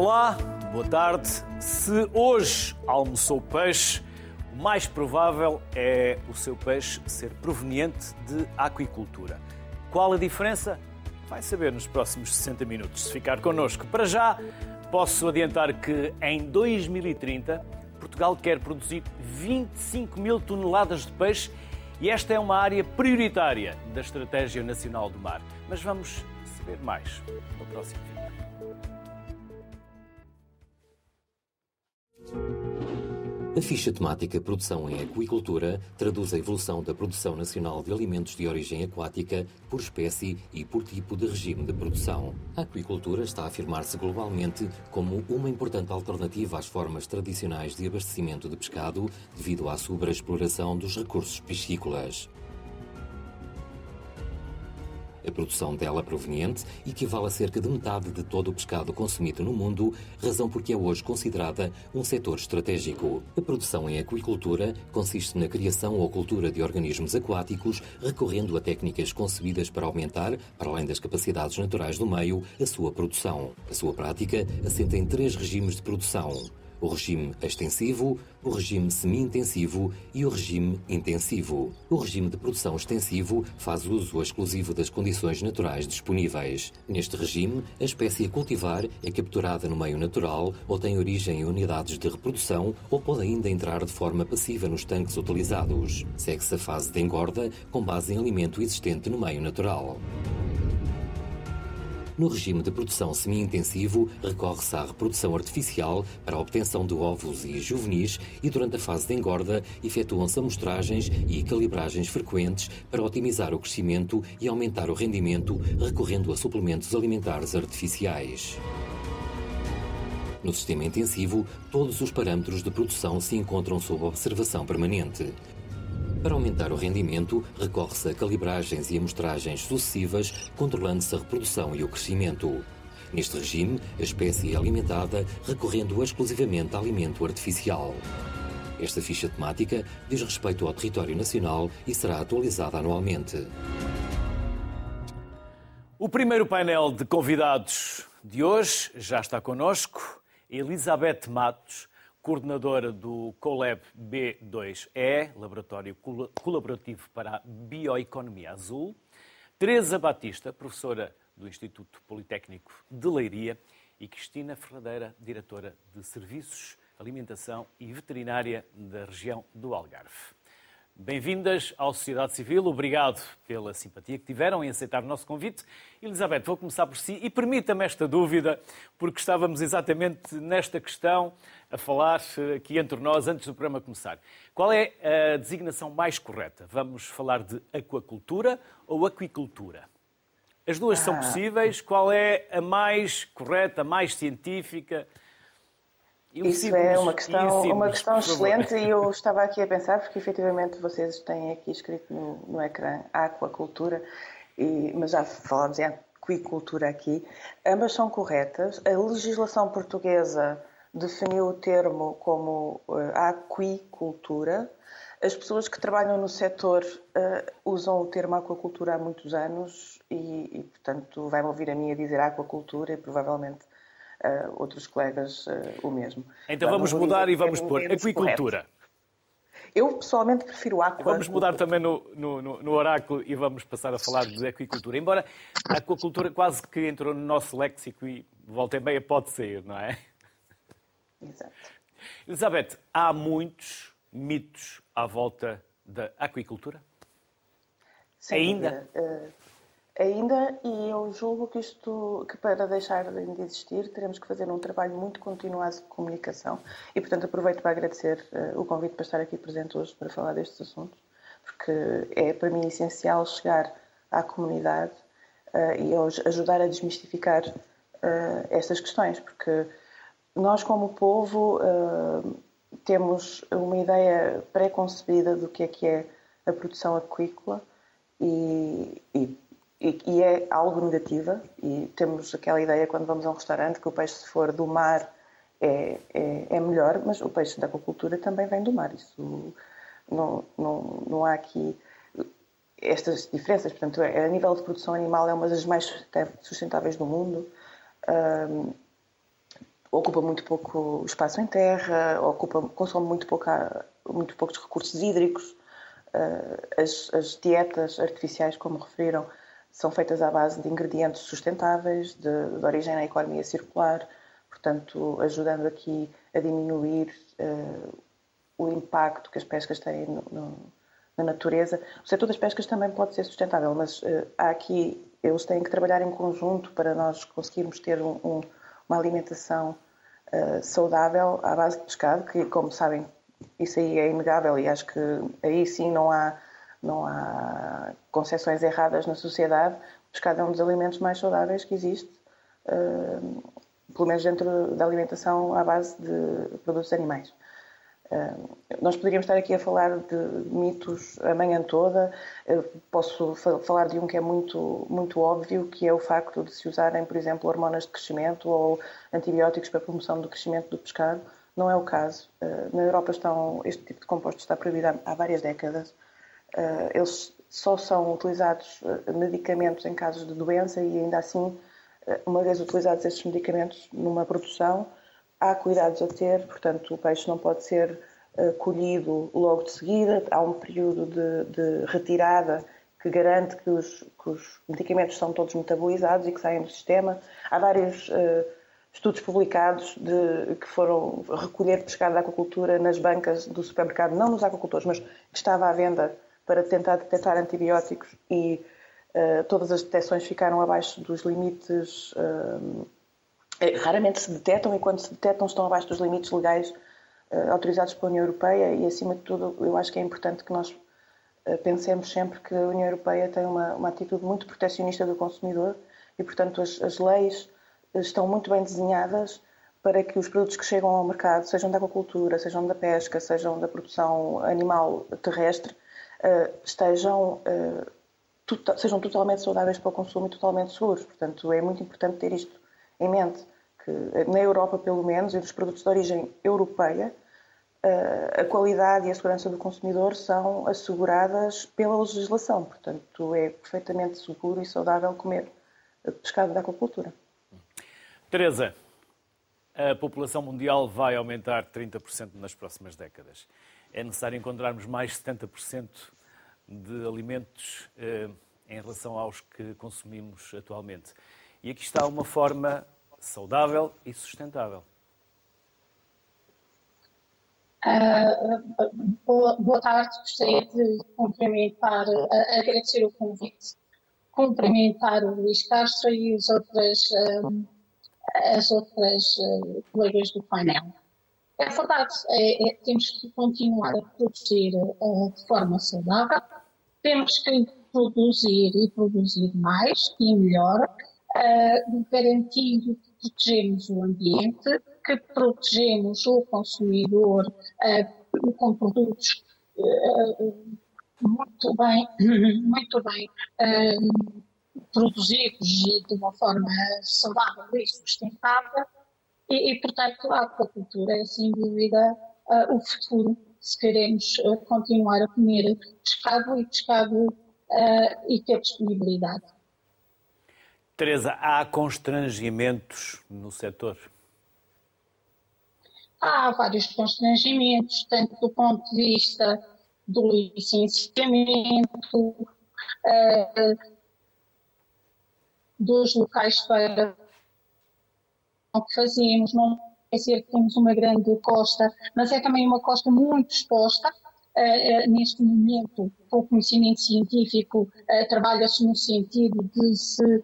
Olá, boa tarde. Se hoje almoçou peixe, o mais provável é o seu peixe ser proveniente de aquicultura. Qual a diferença? Vai saber nos próximos 60 minutos, se ficar connosco. Para já, posso adiantar que em 2030 Portugal quer produzir 25 mil toneladas de peixe e esta é uma área prioritária da Estratégia Nacional do Mar. Mas vamos saber mais no próximo vídeo. A ficha temática Produção em Aquicultura traduz a evolução da produção nacional de alimentos de origem aquática por espécie e por tipo de regime de produção. A aquicultura está a afirmar-se globalmente como uma importante alternativa às formas tradicionais de abastecimento de pescado devido à sobreexploração dos recursos piscícolas. A produção dela proveniente equivale a cerca de metade de todo o pescado consumido no mundo, razão porque é hoje considerada um setor estratégico. A produção em aquicultura consiste na criação ou cultura de organismos aquáticos, recorrendo a técnicas concebidas para aumentar, para além das capacidades naturais do meio, a sua produção. A sua prática assenta em três regimes de produção o regime extensivo, o regime semi-intensivo e o regime intensivo. O regime de produção extensivo faz uso exclusivo das condições naturais disponíveis. Neste regime, a espécie a cultivar é capturada no meio natural ou tem origem em unidades de reprodução ou pode ainda entrar de forma passiva nos tanques utilizados. Segue-se a fase de engorda com base em alimento existente no meio natural. No regime de produção semi-intensivo, recorre-se à reprodução artificial para a obtenção de ovos e juvenis e durante a fase de engorda efetuam-se amostragens e calibragens frequentes para otimizar o crescimento e aumentar o rendimento recorrendo a suplementos alimentares artificiais. No sistema intensivo, todos os parâmetros de produção se encontram sob observação permanente. Para aumentar o rendimento, recorre-se a calibragens e amostragens sucessivas, controlando-se a reprodução e o crescimento. Neste regime, a espécie é alimentada recorrendo exclusivamente a alimento artificial. Esta ficha temática diz respeito ao território nacional e será atualizada anualmente. O primeiro painel de convidados de hoje já está connosco. Elizabeth Matos, coordenadora do Colab B2E, Laboratório Colaborativo para a Bioeconomia Azul, Teresa Batista, professora do Instituto Politécnico de Leiria, e Cristina Ferradeira, diretora de Serviços, Alimentação e Veterinária da região do Algarve. Bem-vindas à Sociedade Civil, obrigado pela simpatia que tiveram em aceitar o nosso convite. Elizabeth, vou começar por si e permita-me esta dúvida, porque estávamos exatamente nesta questão a falar eh, aqui entre nós antes do programa começar. Qual é a designação mais correta? Vamos falar de aquacultura ou aquicultura? As duas ah. são possíveis. Qual é a mais correta, a mais científica? Isso é uma questão, uma questão excelente e eu estava aqui a pensar, porque efetivamente vocês têm aqui escrito no, no ecrã aquacultura, e, mas já falámos em aquicultura aqui. Ambas são corretas. A legislação portuguesa definiu o termo como uh, aquicultura. As pessoas que trabalham no setor uh, usam o termo aquacultura há muitos anos e, e portanto, vai-me ouvir a mim a dizer aquacultura e provavelmente uh, outros colegas uh, o mesmo. Então vamos mudar e vamos pôr aquicultura. Eu pessoalmente prefiro aquacultura. Vamos mudar também no, no, no, oráculo e vamos passar a falar de aquicultura. Embora a aquacultura quase que entrou no nosso léxico e volta e meia pode sair, não é? Exato. Elizabeth, há muitos mitos à volta da aquicultura? Sem Ainda? Uh, ainda, e eu julgo que isto, que para deixar de existir, teremos que fazer um trabalho muito continuado de comunicação. E, portanto, aproveito para agradecer uh, o convite para estar aqui presente hoje para falar destes assuntos, porque é para mim essencial chegar à comunidade uh, e ajudar a desmistificar uh, estas questões, porque nós, como povo, temos uma ideia pré-concebida do que é que é a produção aquícola e, e é algo negativa e temos aquela ideia quando vamos a um restaurante que o peixe se for do mar é, é, é melhor, mas o peixe da aquacultura também vem do mar. Isso não, não, não há aqui estas diferenças. Portanto, é, a nível de produção animal é uma das mais sustentáveis do mundo. Um, ocupa muito pouco espaço em terra, ocupa, consome muito, pouca, muito poucos recursos hídricos. As, as, dietas artificiais, como referiram, são feitas à base de ingredientes sustentáveis, de, de origem na economia circular, portanto, ajudando aqui a diminuir uh, o impacto que as pescas têm no, no, na natureza. O setor das pescas também pode ser sustentável, mas uh, há aqui, eles têm que trabalhar em conjunto para nós conseguirmos ter um, um, uma alimentação uh, saudável à base de pescado, que, como sabem, isso aí é inegável e acho que aí sim não há, não há concepções erradas na sociedade. O pescado é um dos alimentos mais saudáveis que existe, uh, pelo menos dentro da alimentação à base de produtos animais. Uh, nós poderíamos estar aqui a falar de mitos a manhã toda. Uh, posso falar de um que é muito, muito óbvio, que é o facto de se usarem, por exemplo, hormonas de crescimento ou antibióticos para a promoção do crescimento do pescado. Não é o caso. Uh, na Europa estão, este tipo de compostos está proibido há várias décadas. Eles só são utilizados medicamentos em casos de doença e ainda assim, uma vez utilizados esses medicamentos numa produção, há cuidados a ter, portanto, o peixe não pode ser colhido logo de seguida, há um período de, de retirada que garante que os, que os, medicamentos são todos metabolizados e que saem do sistema. Há vários uh, estudos publicados de, que foram recolher pescado da aquacultura nas bancas do supermercado, não nos aquacultores, mas que estava à venda para tentar detectar antibióticos e uh, todas as detecções ficaram abaixo dos limites é, raramente se detectam e quando se detectam estão abaixo dos limites legais uh, autorizados pela União Europeia e acima de tudo eu acho que é importante que nós uh, pensemos sempre que a União Europeia tem uma, uma atitude muito protecionista do consumidor e portanto as, as, leis estão muito bem desenhadas para que os produtos que chegam ao mercado, sejam da aquacultura, sejam da pesca, sejam da produção animal terrestre, uh, estejam sejam totalmente saudáveis para o consumo e totalmente seguros. Portanto, é muito importante ter isto em mente que, na Europa pelo menos, e dos produtos de origem europeia, a qualidade e a segurança do consumidor são asseguradas pela legislação. Portanto, é perfeitamente seguro e saudável comer pescado da aquacultura. Teresa, a população mundial vai aumentar 30% nas próximas décadas. É necessário encontrarmos mais 70% de alimentos eh, em relação aos que consumimos atualmente. E aqui está uma forma saudável e sustentável. Uh, boa, boa, tarde, gostaria de cumprimentar, uh, agradecer o convite, cumprimentar o Luís Castro e outras, uh, as outras colegas do painel. É verdade, é, é, temos que continuar a produzir de forma saudável, temos que produzir e produzir mais e melhor, uh, garantindo que protegemos o ambiente, que protegemos o consumidor uh, com produtos uh, muito bem, muito bem produzidos e de uma forma saudável e sustentável. E, e portanto, a aquacultura é, sem dúvida, o futuro se queremos continuar a comer pescado e pescado e ter disponibilidade. Teresa, há constrangimentos no setor? Há vários constrangimentos, tanto do ponto de vista do licenciamento, uh, dos locais para o que fazemos, não é dizer que temos uma grande costa, mas é também uma costa muito exposta. Uh, uh, neste momento, o conhecimento científico uh, trabalha-se no sentido de se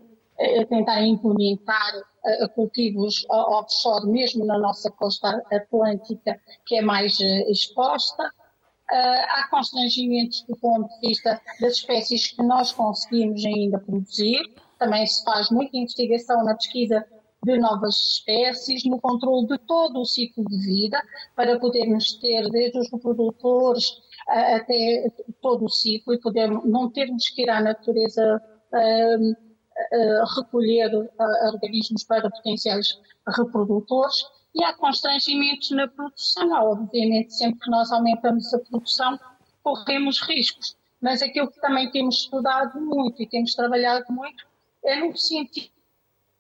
tentar implementar cultivos offshore, mesmo na nossa costa atlântica, que é mais exposta. Há constrangimentos do ponto de vista das espécies que nós conseguimos ainda produzir. Também se faz muita investigação na pesquisa de novas espécies, no controle de todo o ciclo de vida, para podermos ter desde os reprodutores até todo o ciclo e poder não termos que ir à natureza uh, recolher organismos para potenciais reprodutores e há constrangimentos na produção. Obviamente, sempre que nós aumentamos a produção, corremos riscos. Mas aquilo que também temos estudado muito e temos trabalhado muito é no sentido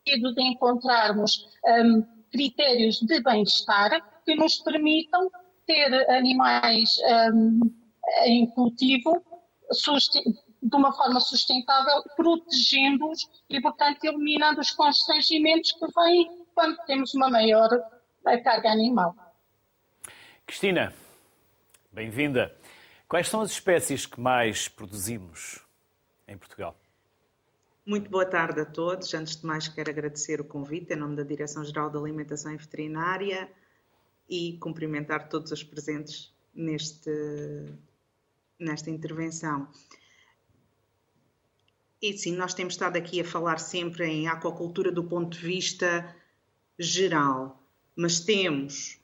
de encontrarmos um, critérios de bem-estar que nos permitam ter animais um, em cultivo de uma forma sustentável, protegendo-os e, portanto, eliminando os constrangimentos que vêm quando temos uma maior carga animal. Cristina, bem-vinda. Quais são as espécies que mais produzimos em Portugal? Muito boa tarde a todos. Antes de mais, quero agradecer o convite em nome da Direção-Geral da Alimentação e Veterinária e cumprimentar todos os presentes neste, nesta intervenção. E sim, nós temos estado aqui a falar sempre em aquacultura do ponto de vista geral, mas temos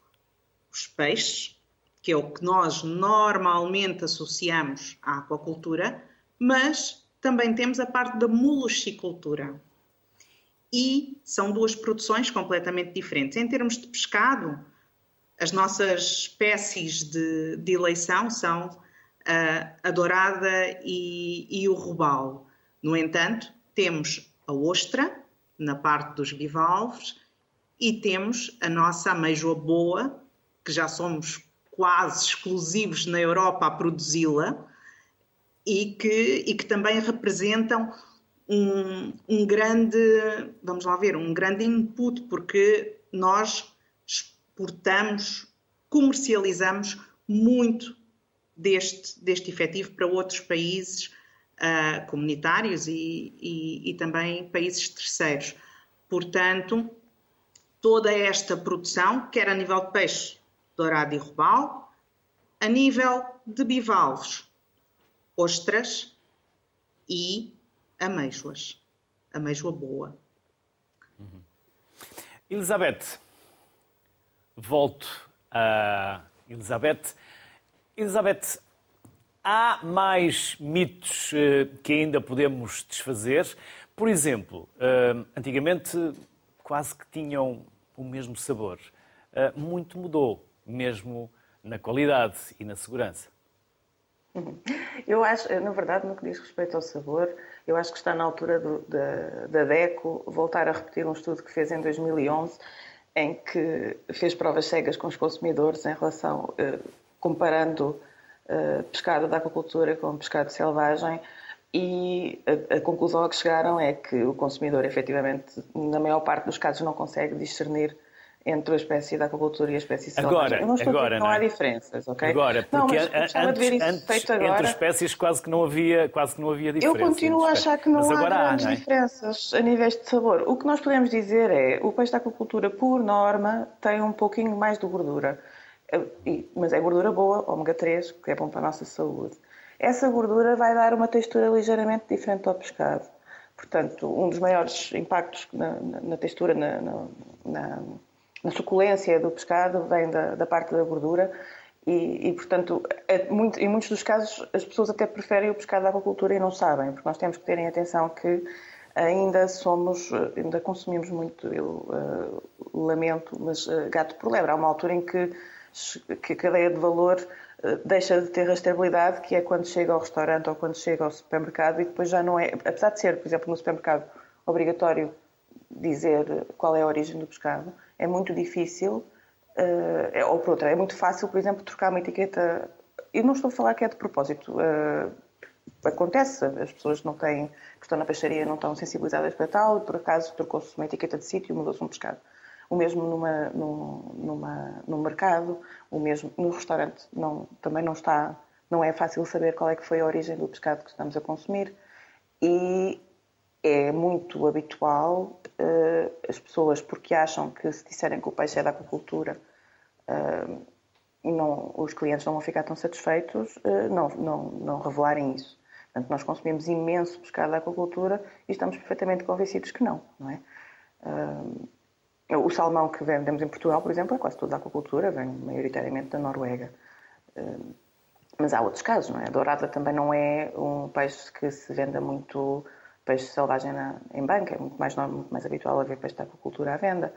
os peixes, que é o que nós normalmente associamos à aquacultura, mas também temos a parte da moloscicultura. E são duas produções completamente diferentes. Em termos de pescado, as nossas espécies de, de eleição são uh, a dourada e, e o robalo. No entanto, temos a ostra, na parte dos bivalves, e temos a nossa ameijoa boa, que já somos quase exclusivos na Europa a produzi-la, e que, e que também representam um, um, grande, vamos lá ver, um grande input, porque nós exportamos, comercializamos muito deste, deste efetivo para outros países uh, comunitários e, e, e também países terceiros. Portanto, toda esta produção, quer a nível de peixe dourado e robalo, a nível de bivalves, ostras e amêijoas. Amêijoa boa. Uhum. Elizabeth, volto a Elizabeth. Elizabeth, há mais mitos eh, que ainda podemos desfazer? Por exemplo, eh, antigamente quase que tinham o mesmo sabor. Eh, muito mudou, mesmo na qualidade e na segurança. Eu acho, na verdade, no que diz respeito ao sabor, eu acho que está na altura do, da, da DECO voltar a repetir um estudo que fez em 2011, em que fez provas cegas com os consumidores em relação, eh, comparando eh, pescado da aquacultura com pescado selvagem, e a, a, conclusão a que chegaram é que o consumidor, efetivamente, na maior parte dos casos, não consegue discernir entre a espécie da aquacultura e a espécie selvagem. Agora, eu não estou agora, a não, não há diferenças, ok? Agora, porque não, mas antes, antes agora, entre espécies quase que não havia, quase que não havia diferença. Eu continuo a achar que não mas há grandes há, é? diferenças a níveis de sabor. O que nós podemos dizer é, o peixe da aquacultura, por norma, tem um pouquinho mais de gordura. Mas é gordura boa, ômega 3, que é bom para a nossa saúde. Essa gordura vai dar uma textura ligeiramente diferente ao pescado. Portanto, um dos maiores impactos na, na, na textura, na, na a suculência do pescado vem da, da parte da gordura e, e portanto, é muito, em muitos dos casos as pessoas até preferem o pescado da aquacultura e não sabem, porque nós temos que terem atenção que ainda somos, ainda consumimos muito, eu uh, lamento, mas uh, gato por lebre. Há uma altura em que, que a cadeia de valor uh, deixa de ter rastreabilidade, que é quando chega ao restaurante ou quando chega ao supermercado e depois já não é, apesar de ser, por exemplo, no supermercado obrigatório dizer qual é a origem do pescado, é muito difícil, uh, ou por outra, é muito fácil, por exemplo, trocar uma etiqueta. Eu não estou a falar que é de propósito. Uh, acontece, as pessoas não têm, que estão na peixaria não estão sensibilizadas para tal, e por acaso trocou-se uma etiqueta de sítio e mudou-se um pescado. O mesmo numa, numa, num mercado, o mesmo no restaurante não, também não está, não é fácil saber qual é que foi a origem do pescado que estamos a consumir. E é muito habitual uh, as pessoas, porque acham que se disserem que o peixe é da aquacultura, uh, não, os clientes não vão ficar tão satisfeitos, uh, não, não, não revelarem isso. Portanto, nós consumimos imenso pescado da aquacultura e estamos perfeitamente convencidos que não, não é? o salmão que vendemos em Portugal, por exemplo, é quase toda da aquacultura, vem maioritariamente da Noruega. mas há outros casos, não é? A dourada também não é um peixe que se venda muito peixe selvagem na, em banca, é muito mais, muito mais habitual haver peixe de aquacultura à venda.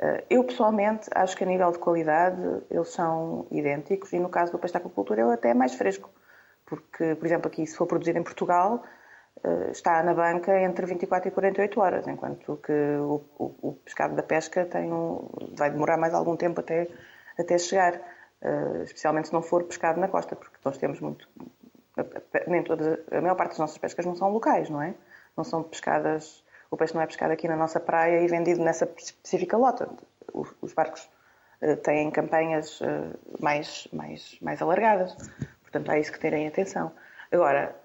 Eh, eu, pessoalmente, acho que a nível de qualidade eles são idênticos e no caso do peixe de aquacultura ele até é mais fresco. Porque, por exemplo, aqui se for produzido em Portugal, uh, está na banca entre 24 e 48 horas, enquanto que o, o, o pescado da pesca tem um, vai demorar mais algum tempo até, até chegar, uh, especialmente se não for pescado na costa, porque nós temos muito. Nem a maior parte das nossas pescas não são locais, não é? Não são pescadas. O peixe não é pescado aqui na nossa praia e vendido nessa específica lota. Os, os barcos uh, têm campanhas mais, mais, mais alargadas. Portanto, há isso que terem atenção. Agora,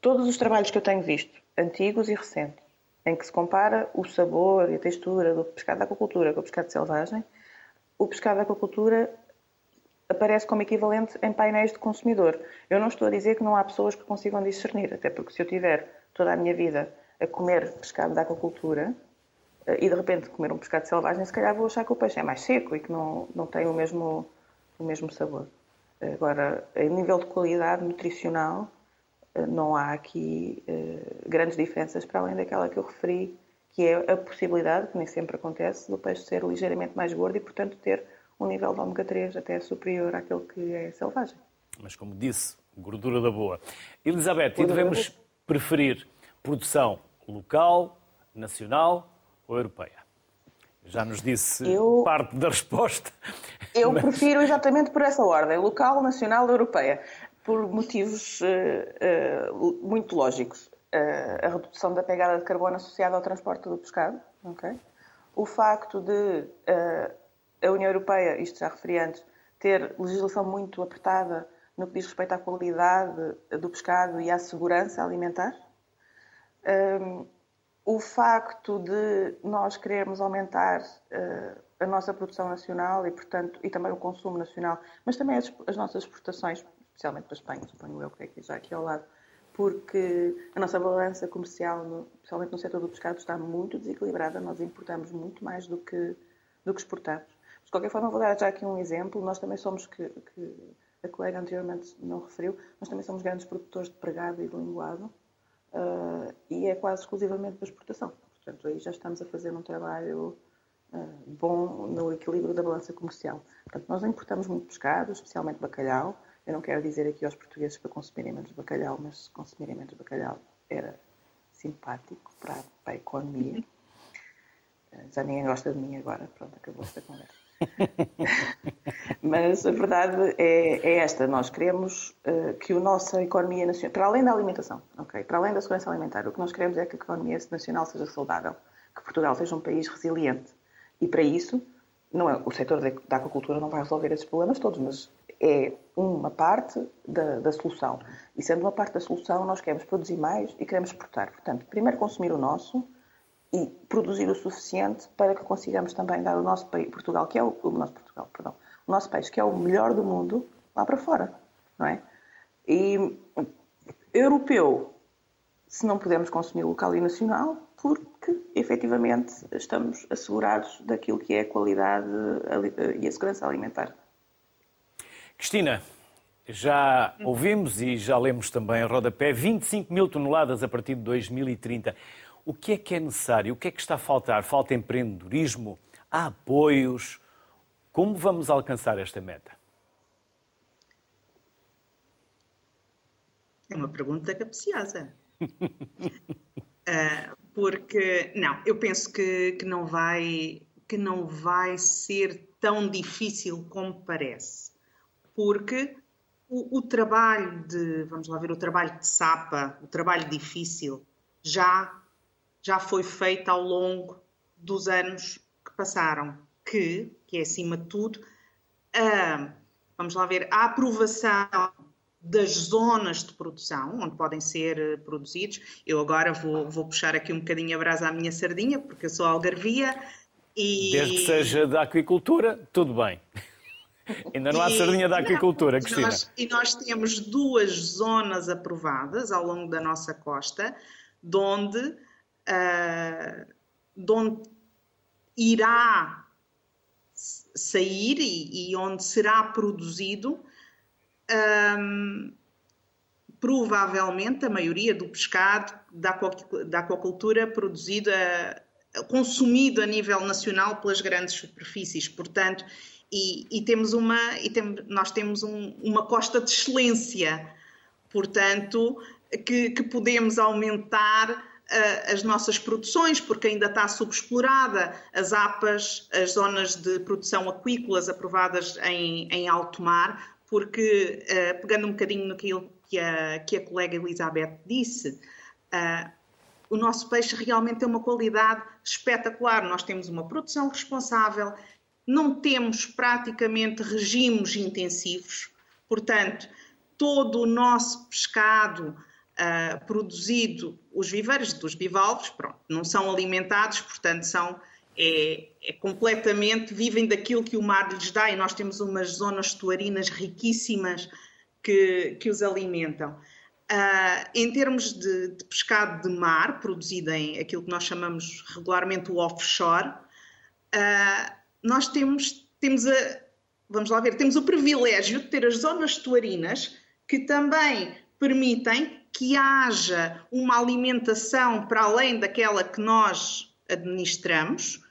todos os trabalhos que eu tenho visto, antigos e recentes, em que se compara o sabor e a textura do pescado da aquacultura com o pescado selvagem, o pescado da aquacultura aparece como equivalente em painéis de consumidor. Eu não estou a dizer que não há pessoas que consigam discernir, até porque se eu tiver toda a minha vida a comer pescado da aquacultura eh, e de repente comer um pescado selvagem, se calhar vou achar que o peixe é mais seco e que não, não tem o mesmo, o mesmo sabor. Agora, em nível de qualidade nutricional, não há aqui uh, grandes diferenças para além daquela que eu referi, que é a possibilidade, que nem sempre acontece, do peixe ser ligeiramente mais gordo e, portanto, ter um nível de ômega 3 até superior àquele que é selvagem. Mas, como disse, gordura da boa. Elizabeth, e devemos preferir produção local, nacional ou europeia? Já nos disse eu, parte da resposta. Eu mas... prefiro exatamente por essa ordem: local, nacional, europeia por motivos uh, uh, muito lógicos. Uh, a redução da pegada de carbono associada ao transporte do pescado, okay? o facto de a União Europeia, isto já referi antes, ter legislação muito apertada no que diz respeito à qualidade do pescado e à segurança alimentar, um, o facto de nós querermos aumentar a nossa produção nacional e, portanto, e também o consumo nacional, mas também as, as nossas exportações, especialmente para a Espanha, suponho eu, que é aqui já aqui ao lado, porque a nossa balança comercial, no, especialmente no setor do pescado, está muito desequilibrada. Nós importamos muito mais do que, do que exportamos. de qualquer forma, vou dar já aqui um exemplo. Nós também somos, que, que a colega anteriormente não referiu, nós também somos grandes produtores de pregado e de linguado uh, e é quase exclusivamente para exportação. Portanto, aí já estamos a fazer um trabalho uh, bom no equilíbrio da balança comercial. Portanto, nós importamos muito pescado, especialmente bacalhau, eu não quero dizer aqui aos portugueses para consumirem menos bacalhau, mas se consumirem menos bacalhau era simpático para, para a economia. Eh, já ninguém gosta de mim agora, pronto, acabou esta conversa. mas a verdade é, é, esta: nós queremos uh, que a nossa economia nacional, para além da alimentação, okay, para além da segurança alimentar, o que nós queremos é que a economia nacional seja saudável, que Portugal seja um país resiliente. E para isso, não é, o setor da aquacultura não vai resolver esses problemas todos, mas é uma parte da, da, solução. E sendo uma parte da solução, nós queremos produzir mais e queremos exportar. Portanto, primeiro consumir o nosso e produzir o suficiente para que consigamos também dar o nosso país, Portugal, que é o, o nosso Portugal, perdão, o nosso país, que é o melhor do mundo, lá para fora, não é? E europeu, se não podemos consumir local e nacional, porque efetivamente estamos assegurados daquilo que é a qualidade e a segurança alimentar. Cristina, já ouvimos e já lemos também a rodapé 25 mil toneladas a partir de 2030. O que é que é necessário? O que é que está a faltar? Falta empreendedorismo? Há apoios? Como vamos alcançar esta meta? É uma pergunta capciosa. uh, porque, não, eu penso que, que, não vai, que não vai ser tão difícil como parece porque o, o, trabalho de, vamos lá ver, o trabalho de sapa, o trabalho difícil, já, já foi feito ao longo dos anos que passaram, que, que é acima de tudo, a, vamos lá ver, a aprovação das zonas de produção onde podem ser eh, produzidos. Eu agora vou, vou puxar aqui um bocadinho a brasa à minha sardinha, porque eu sou algarvia. E... Desde que seja da aquicultura, tudo bem. Ainda não há e, sardinha da agricultura, Cristina. Nós, e nós temos duas zonas aprovadas ao longo da nossa costa, de onde, uh, de onde irá sair e, e, onde será produzido um, provavelmente a maioria do pescado da, da aquacultura produzido, consumido a nível nacional pelas grandes superfícies. Portanto, e, e temos uma e tem, nós temos um, uma costa de excelência portanto que, que podemos aumentar as nossas produções, porque ainda está subexplorada as APAs, as zonas de produção aquícolas aprovadas em, em alto mar, porque, uh, pegando um bocadinho naquilo que a, que a colega Elizabeth disse, uh, o nosso peixe realmente tem uma qualidade espetacular. Nós temos uma produção responsável, não temos praticamente regimes intensivos, portanto, todo o nosso pescado uh, produzido, os viveiros dos bivalves, pronto, não são alimentados, portanto, são é, é, completamente, vivem daquilo que o mar lhes dá e nós temos umas zonas estuarinas riquíssimas que, que os alimentam. Uh, em termos de, de, pescado de mar, produzido em aquilo que nós chamamos regularmente o offshore, uh, nós temos, temos a, vamos lá ver, temos o privilégio de ter as zonas estuarinas que também permitem que haja uma alimentação para além daquela que nós administramos,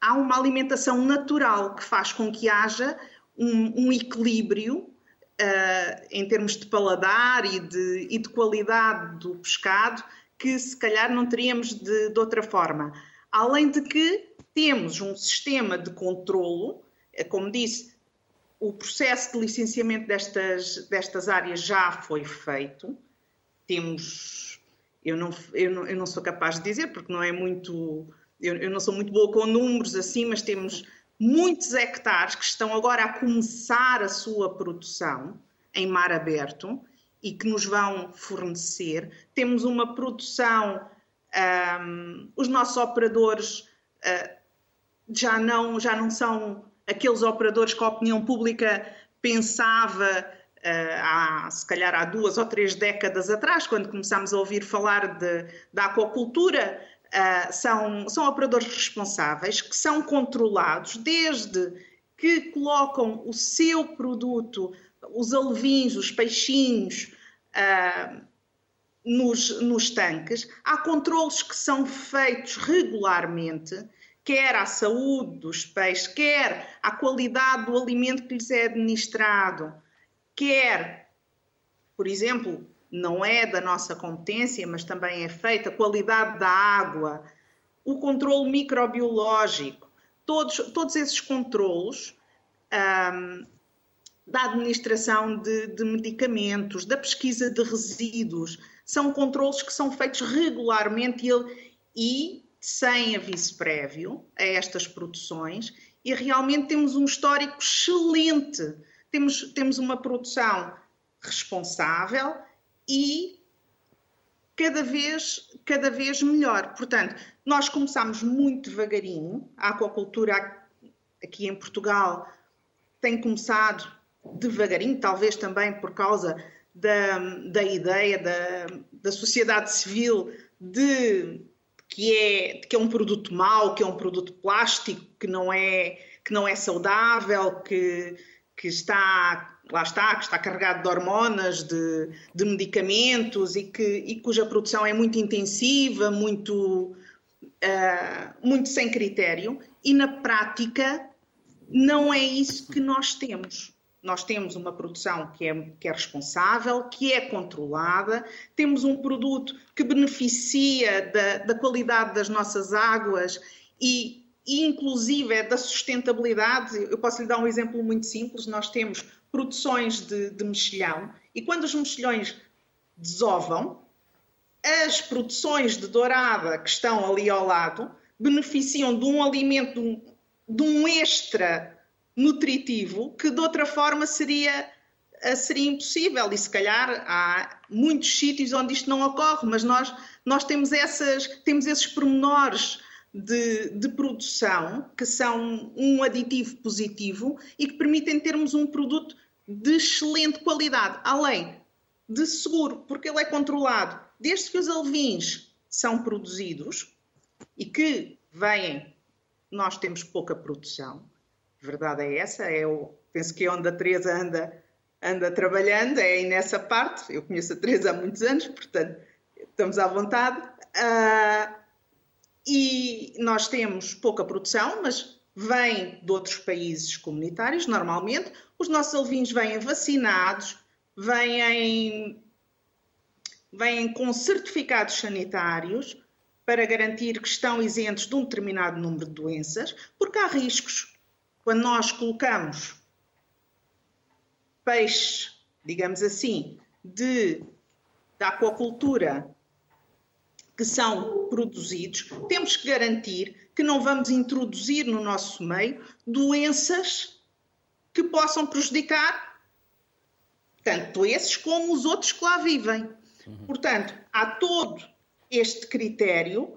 há uma alimentação natural que faz com que haja um, um equilíbrio uh, em termos de paladar e de, e de, qualidade do pescado que se calhar não teríamos de, de outra forma. Além de que temos um sistema de controlo, eh, como disse, o processo de licenciamento destas, destas áreas já foi feito. Temos, eu não, eu não, eu não sou capaz de dizer, porque não é muito eu, eu não sou muito boa com números assim, mas temos muitos hectares que estão agora a começar a sua produção em mar aberto e que nos vão fornecer. Temos uma produção, um, os nossos operadores uh, já, não, já não são aqueles operadores que a opinião pública pensava há, se calhar há duas ou três décadas atrás, quando começámos a ouvir falar de, da aquacultura, uh, são, são operadores responsáveis que são controlados desde que colocam o seu produto, os alevins, os peixinhos, uh, nos, nos tanques. Há controles que são feitos regularmente, quer à saúde dos peixes, quer à qualidade do alimento que lhes é administrado, quer, por exemplo, não é da nossa competência, mas também é feita, a qualidade da água, o controle microbiológico, todos, todos esses controlos um, da administração de, de, medicamentos, da pesquisa de resíduos, são controlos que são feitos regularmente e, e sem aviso prévio a estas produções e realmente temos um histórico excelente. Temos, temos uma produção responsável e cada vez, cada vez melhor. Portanto, nós começamos muito devagarinho. A aquacultura aqui em Portugal tem começado devagarinho, talvez também por causa da, da ideia da, da sociedade civil de que é, que é um produto mau, que é um produto plástico, que não é, que não é saudável, que, que está lá está, que está carregado de hormonas, de, de medicamentos e, que, e cuja produção é muito intensiva, muito, uh, muito sem critério, e na prática não é isso que nós temos. Nós temos uma produção que é, que é responsável, que é controlada, temos um produto que beneficia da, da qualidade das nossas águas e, e, inclusive, é da sustentabilidade. Eu posso lhe dar um exemplo muito simples. Nós temos produções de, de mexilhão e quando os mexilhões desovam, as produções de dourada que estão ali ao lado beneficiam de um alimento, de um, de um extra nutritivo que de outra forma seria, eh, seria impossível. E se calhar há muitos sítios onde isto não ocorre, mas nós, nós temos, essas, temos esses pormenores de, de, produção que são um aditivo positivo e que permitem termos um produto de excelente qualidade, além de seguro, porque ele é controlado desde que os alvins são produzidos e que vêm, nós temos pouca produção. Verdade é essa, é o, penso que é onde a Teresa anda, anda trabalhando, é aí nessa parte. Eu conheço a Teresa há muitos anos, portanto, estamos à vontade. Uh, e nós temos pouca produção, mas vem de outros países comunitários, normalmente. Os nossos alvinhos vêm vacinados, vêm vêm com certificados sanitários para garantir que estão isentos de um determinado número de doenças, porque há riscos. Quando nós colocamos peixes, digamos assim, de, da aquacultura que são produzidos, temos que garantir que não vamos introduzir no nosso meio doenças que possam prejudicar tanto esses como os outros que lá vivem. Uhum. Portanto, há todo este critério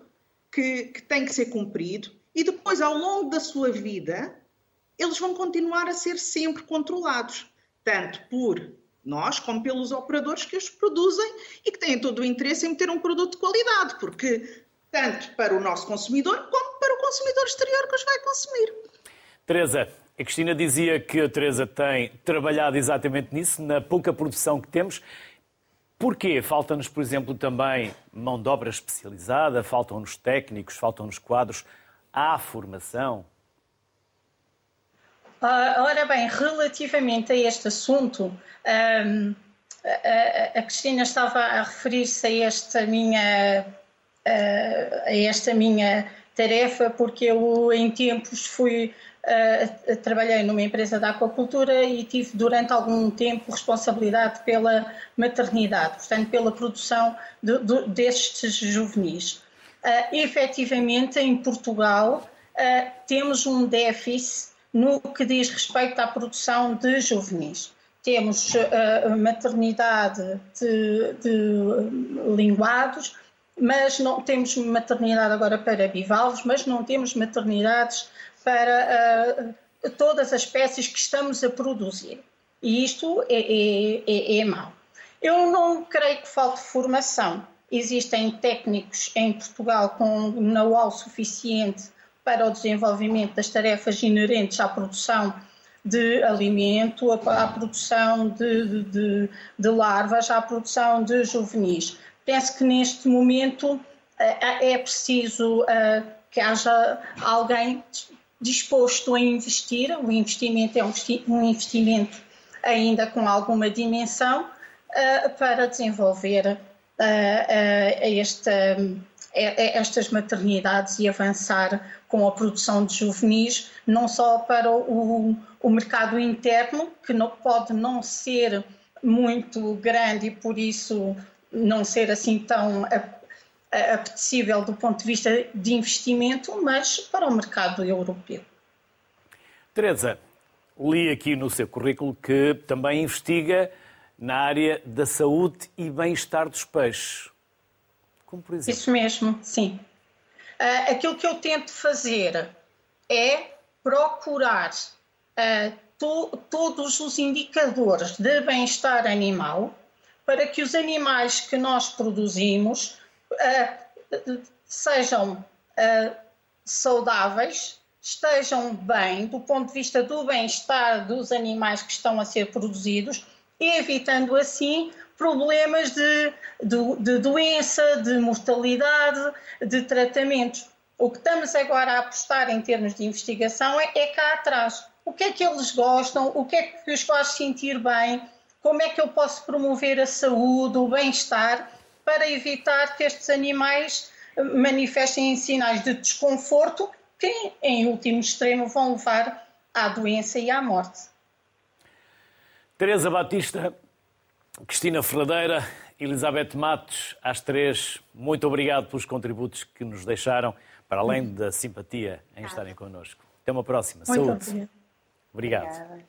que, que tem que ser cumprido e depois, ao longo da sua vida, eles vão continuar a ser sempre controlados, tanto por nós como pelos operadores que os produzem e que têm todo o interesse em ter um produto de qualidade, porque tanto para o nosso consumidor como para o consumidor exterior que os vai consumir. Teresa, a Cristina dizia que a Teresa tem trabalhado exatamente nisso, na pouca produção que temos. Porquê? Falta-nos, por exemplo, também mão de obra especializada, faltam-nos técnicos, faltam-nos quadros. Há formação? Uh, ora bem, relativamente a este assunto, a, Cristina estava a referir-se a esta minha uh, a esta minha tarefa porque eu em tempos fui uh, trabalhei numa empresa da aquacultura e tive durante algum tempo responsabilidade pela maternidade, portanto pela produção de, de, destes juvenis. Uh, efetivamente em Portugal uh, temos um déficit no que diz respeito à produção de juvenis. Temos uh, maternidade de, de linguados, mas não temos maternidade agora para bivalves, mas não temos maternidades para uh, todas as espécies que estamos a produzir. E isto é, é, é, é mau. Eu não creio que falte formação. Existem técnicos em Portugal com know-how suficiente para o desenvolvimento das tarefas inerentes à produção de alimento, à produção de, de, de larvas, à produção de juvenis. Penso que neste momento eh, é preciso eh, que haja alguém disposto a investir. O investimento é um investimento ainda com alguma dimensão eh, para desenvolver esta, estas maternidades e avançar com a produção de juvenis, não só para o, o mercado interno, que não, pode não ser muito grande e por isso não ser assim tão apetecível do ponto de vista de investimento, mas para o mercado europeu. Teresa, li aqui no seu currículo que também investiga na área da saúde e bem-estar dos peixes. Como por exemplo? Isso mesmo, sim. Uh, aquilo que eu tento fazer é procurar uh, to, todos os indicadores de bem-estar animal para que os animais que nós produzimos uh, sejam saudáveis, estejam bem do ponto de vista do bem-estar dos animais que estão a ser produzidos, evitando assim problemas de, de, de doença, de mortalidade, de tratamentos. O que estamos agora a apostar em termos de investigação é, é cá atrás. O que é que eles gostam, o que é que os faz sentir bem, como é que eu posso promover a saúde, o bem-estar, para evitar que estes animais manifestem sinais de desconforto que, em último extremo, vão levar à doença e à morte. Teresa Batista, Cristina Ferradeira, Elizabeth Matos, às três, muito obrigado pelos contributos que nos deixaram, para além da simpatia em estarem connosco. Até uma próxima. Muito Saúde. Obrigado. Obrigada.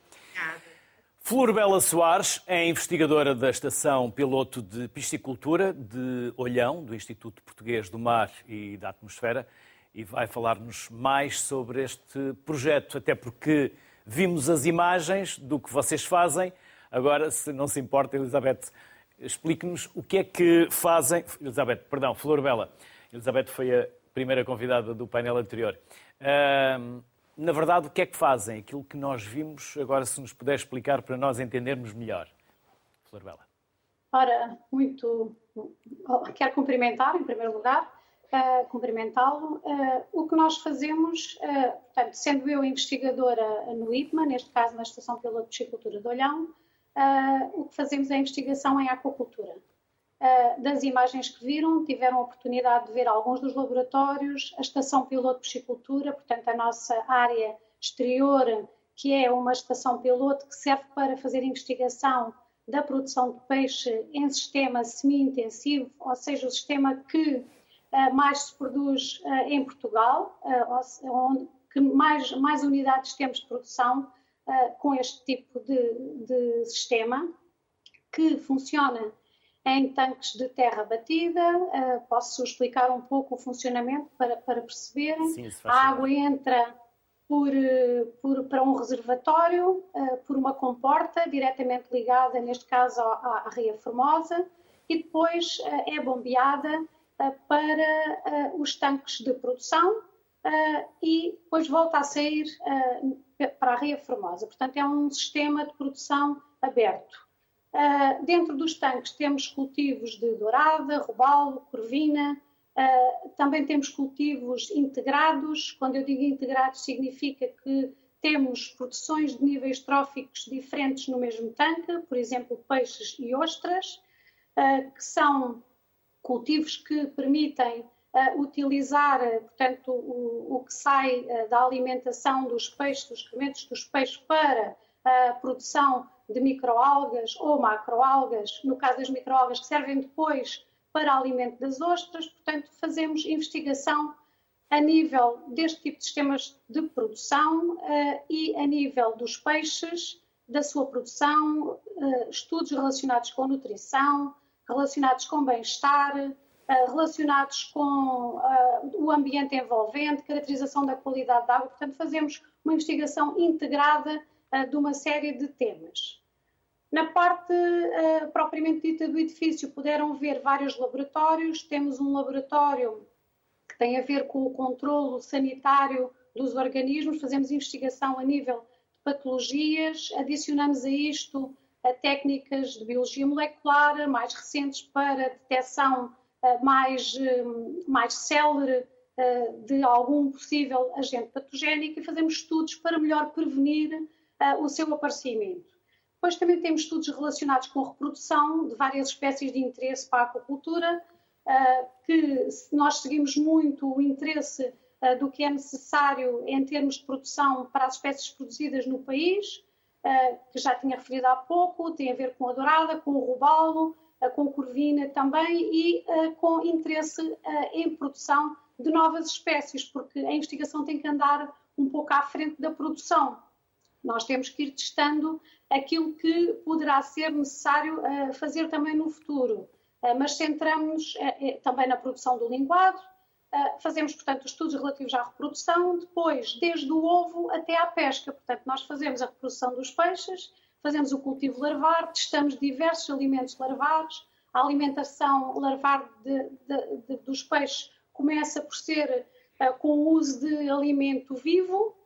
Flor Bela Soares é investigadora da Estação Piloto de Piscicultura de Olhão, do Instituto Português do Mar e da Atmosfera, e vai falar-nos mais sobre este projeto, até porque vimos as imagens do que vocês fazem. Agora, se não se importa, Elizabeth, explique-nos o que é que fazem. Elizabeth, perdão, Flor Bela. Elizabeth foi a primeira convidada do painel anterior. Uh na verdade, o que é que fazem? Aquilo que nós vimos, agora se nos puder explicar para nós entendermos melhor. Flor Bela. Ora, muito. Quero cumprimentar, em primeiro lugar, uh, cumprimentá-lo. Uh, o que nós fazemos, uh, portanto, sendo eu investigadora no IPMA, neste caso na Estação Piloto de Piscicultura de Olhão, o que fazemos é investigação em aquacultura. das imagens que viram, tiveram a oportunidade de ver alguns dos laboratórios, a estação piloto de piscicultura, portanto, a nossa área exterior, que é uma estação piloto que serve para fazer investigação da produção de peixe em sistema semi-intensivo, ou seja, o sistema que uh, mais se produz uh, em Portugal, uh, onde que mais, mais unidades temos de produção com este tipo de, de sistema, que funciona em tanques de terra batida. Uh, posso explicar um pouco o funcionamento para, para perceberem. Sim, a água entra por, por, para um reservatório, uh, por uma comporta diretamente ligada, neste caso, à, à Ria Formosa, e depois uh, é bombeada para os tanques de produção e depois volta a sair para a Ria Formosa. Portanto, é um sistema de produção aberto. Uh, dentro dos tanques temos cultivos de dourada, robalo, corvina, uh, também temos cultivos integrados. Quando eu digo integrados, significa que temos produções de níveis tróficos diferentes no mesmo tanque, por exemplo, peixes e ostras, uh, que são cultivos que permitem utilizar, portanto, o, o que sai da alimentação dos peixes, dos excrementos dos peixes, para a produção de microalgas ou macroalgas, no caso das microalgas, que servem depois para alimento das ostras. Portanto, fazemos investigação a nível deste tipo de sistemas de produção uh, e a nível dos peixes, da sua produção, uh, estudos relacionados com nutrição, relacionados com bem-estar, uh, relacionados com o ambiente envolvente, caracterização da qualidade da água. Portanto, fazemos uma investigação integrada de uma série de temas. Na parte uh, propriamente dita do edifício, puderam ver vários laboratórios. Temos um laboratório que tem a ver com o controlo sanitário dos organismos, fazemos investigação a nível de patologias, adicionamos a isto a técnicas de biologia molecular mais recentes para detecção mais, uh, mais célere de algum possível agente patogénico e fazemos estudos para melhor prevenir o seu aparecimento. Depois também temos estudos relacionados com a reprodução de várias espécies de interesse para a aquacultura, que nós seguimos muito o interesse do que é necessário em termos de produção para as espécies produzidas no país, que já tinha referido há pouco, tem a ver com a dourada, com o robalo, com a corvina também e com interesse em produção de novas espécies, porque a investigação tem que andar um pouco à frente da produção. Nós temos que ir testando aquilo que poderá ser necessário uh, fazer também no futuro. Mas centramos também na produção do linguado, fazemos, portanto, estudos relativos à reprodução, depois, desde o ovo até à pesca. Portanto, nós fazemos a reprodução dos peixes, fazemos o cultivo larvar, testamos diversos alimentos larvares, a alimentação larvar de, de, de, dos peixes começa por ser com o uso de alimento vivo,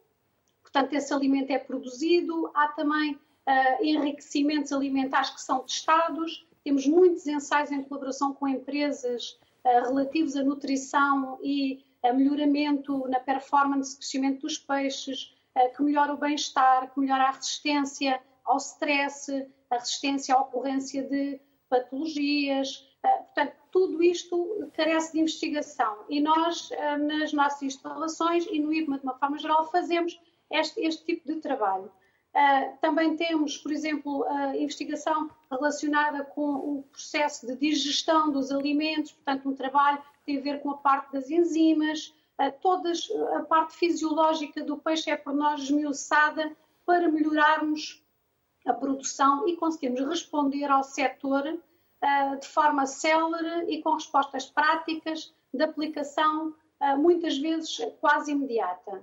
portanto, esse alimento é produzido, há também uh, enriquecimentos alimentares que são testados, temos muitos ensaios em colaboração com empresas uh, relativos à nutrição e a melhoramento na performance crescimento dos peixes, uh, que melhora o bem-estar, que melhora a resistência ao stress, a resistência à ocorrência de patologias. Portanto, tudo isto carece de investigação e nós, nas nossas instalações e no IPMA de uma forma geral, fazemos este, este tipo de trabalho. Uh, também temos, por exemplo, a investigação relacionada com o processo de digestão dos alimentos, portanto, um trabalho que tem a ver com a parte das enzimas, todas, a parte fisiológica do peixe é por nós esmiuçada para melhorarmos a produção e conseguirmos responder ao setor uh, de forma célere e com respostas práticas de aplicação, muitas vezes quase imediata.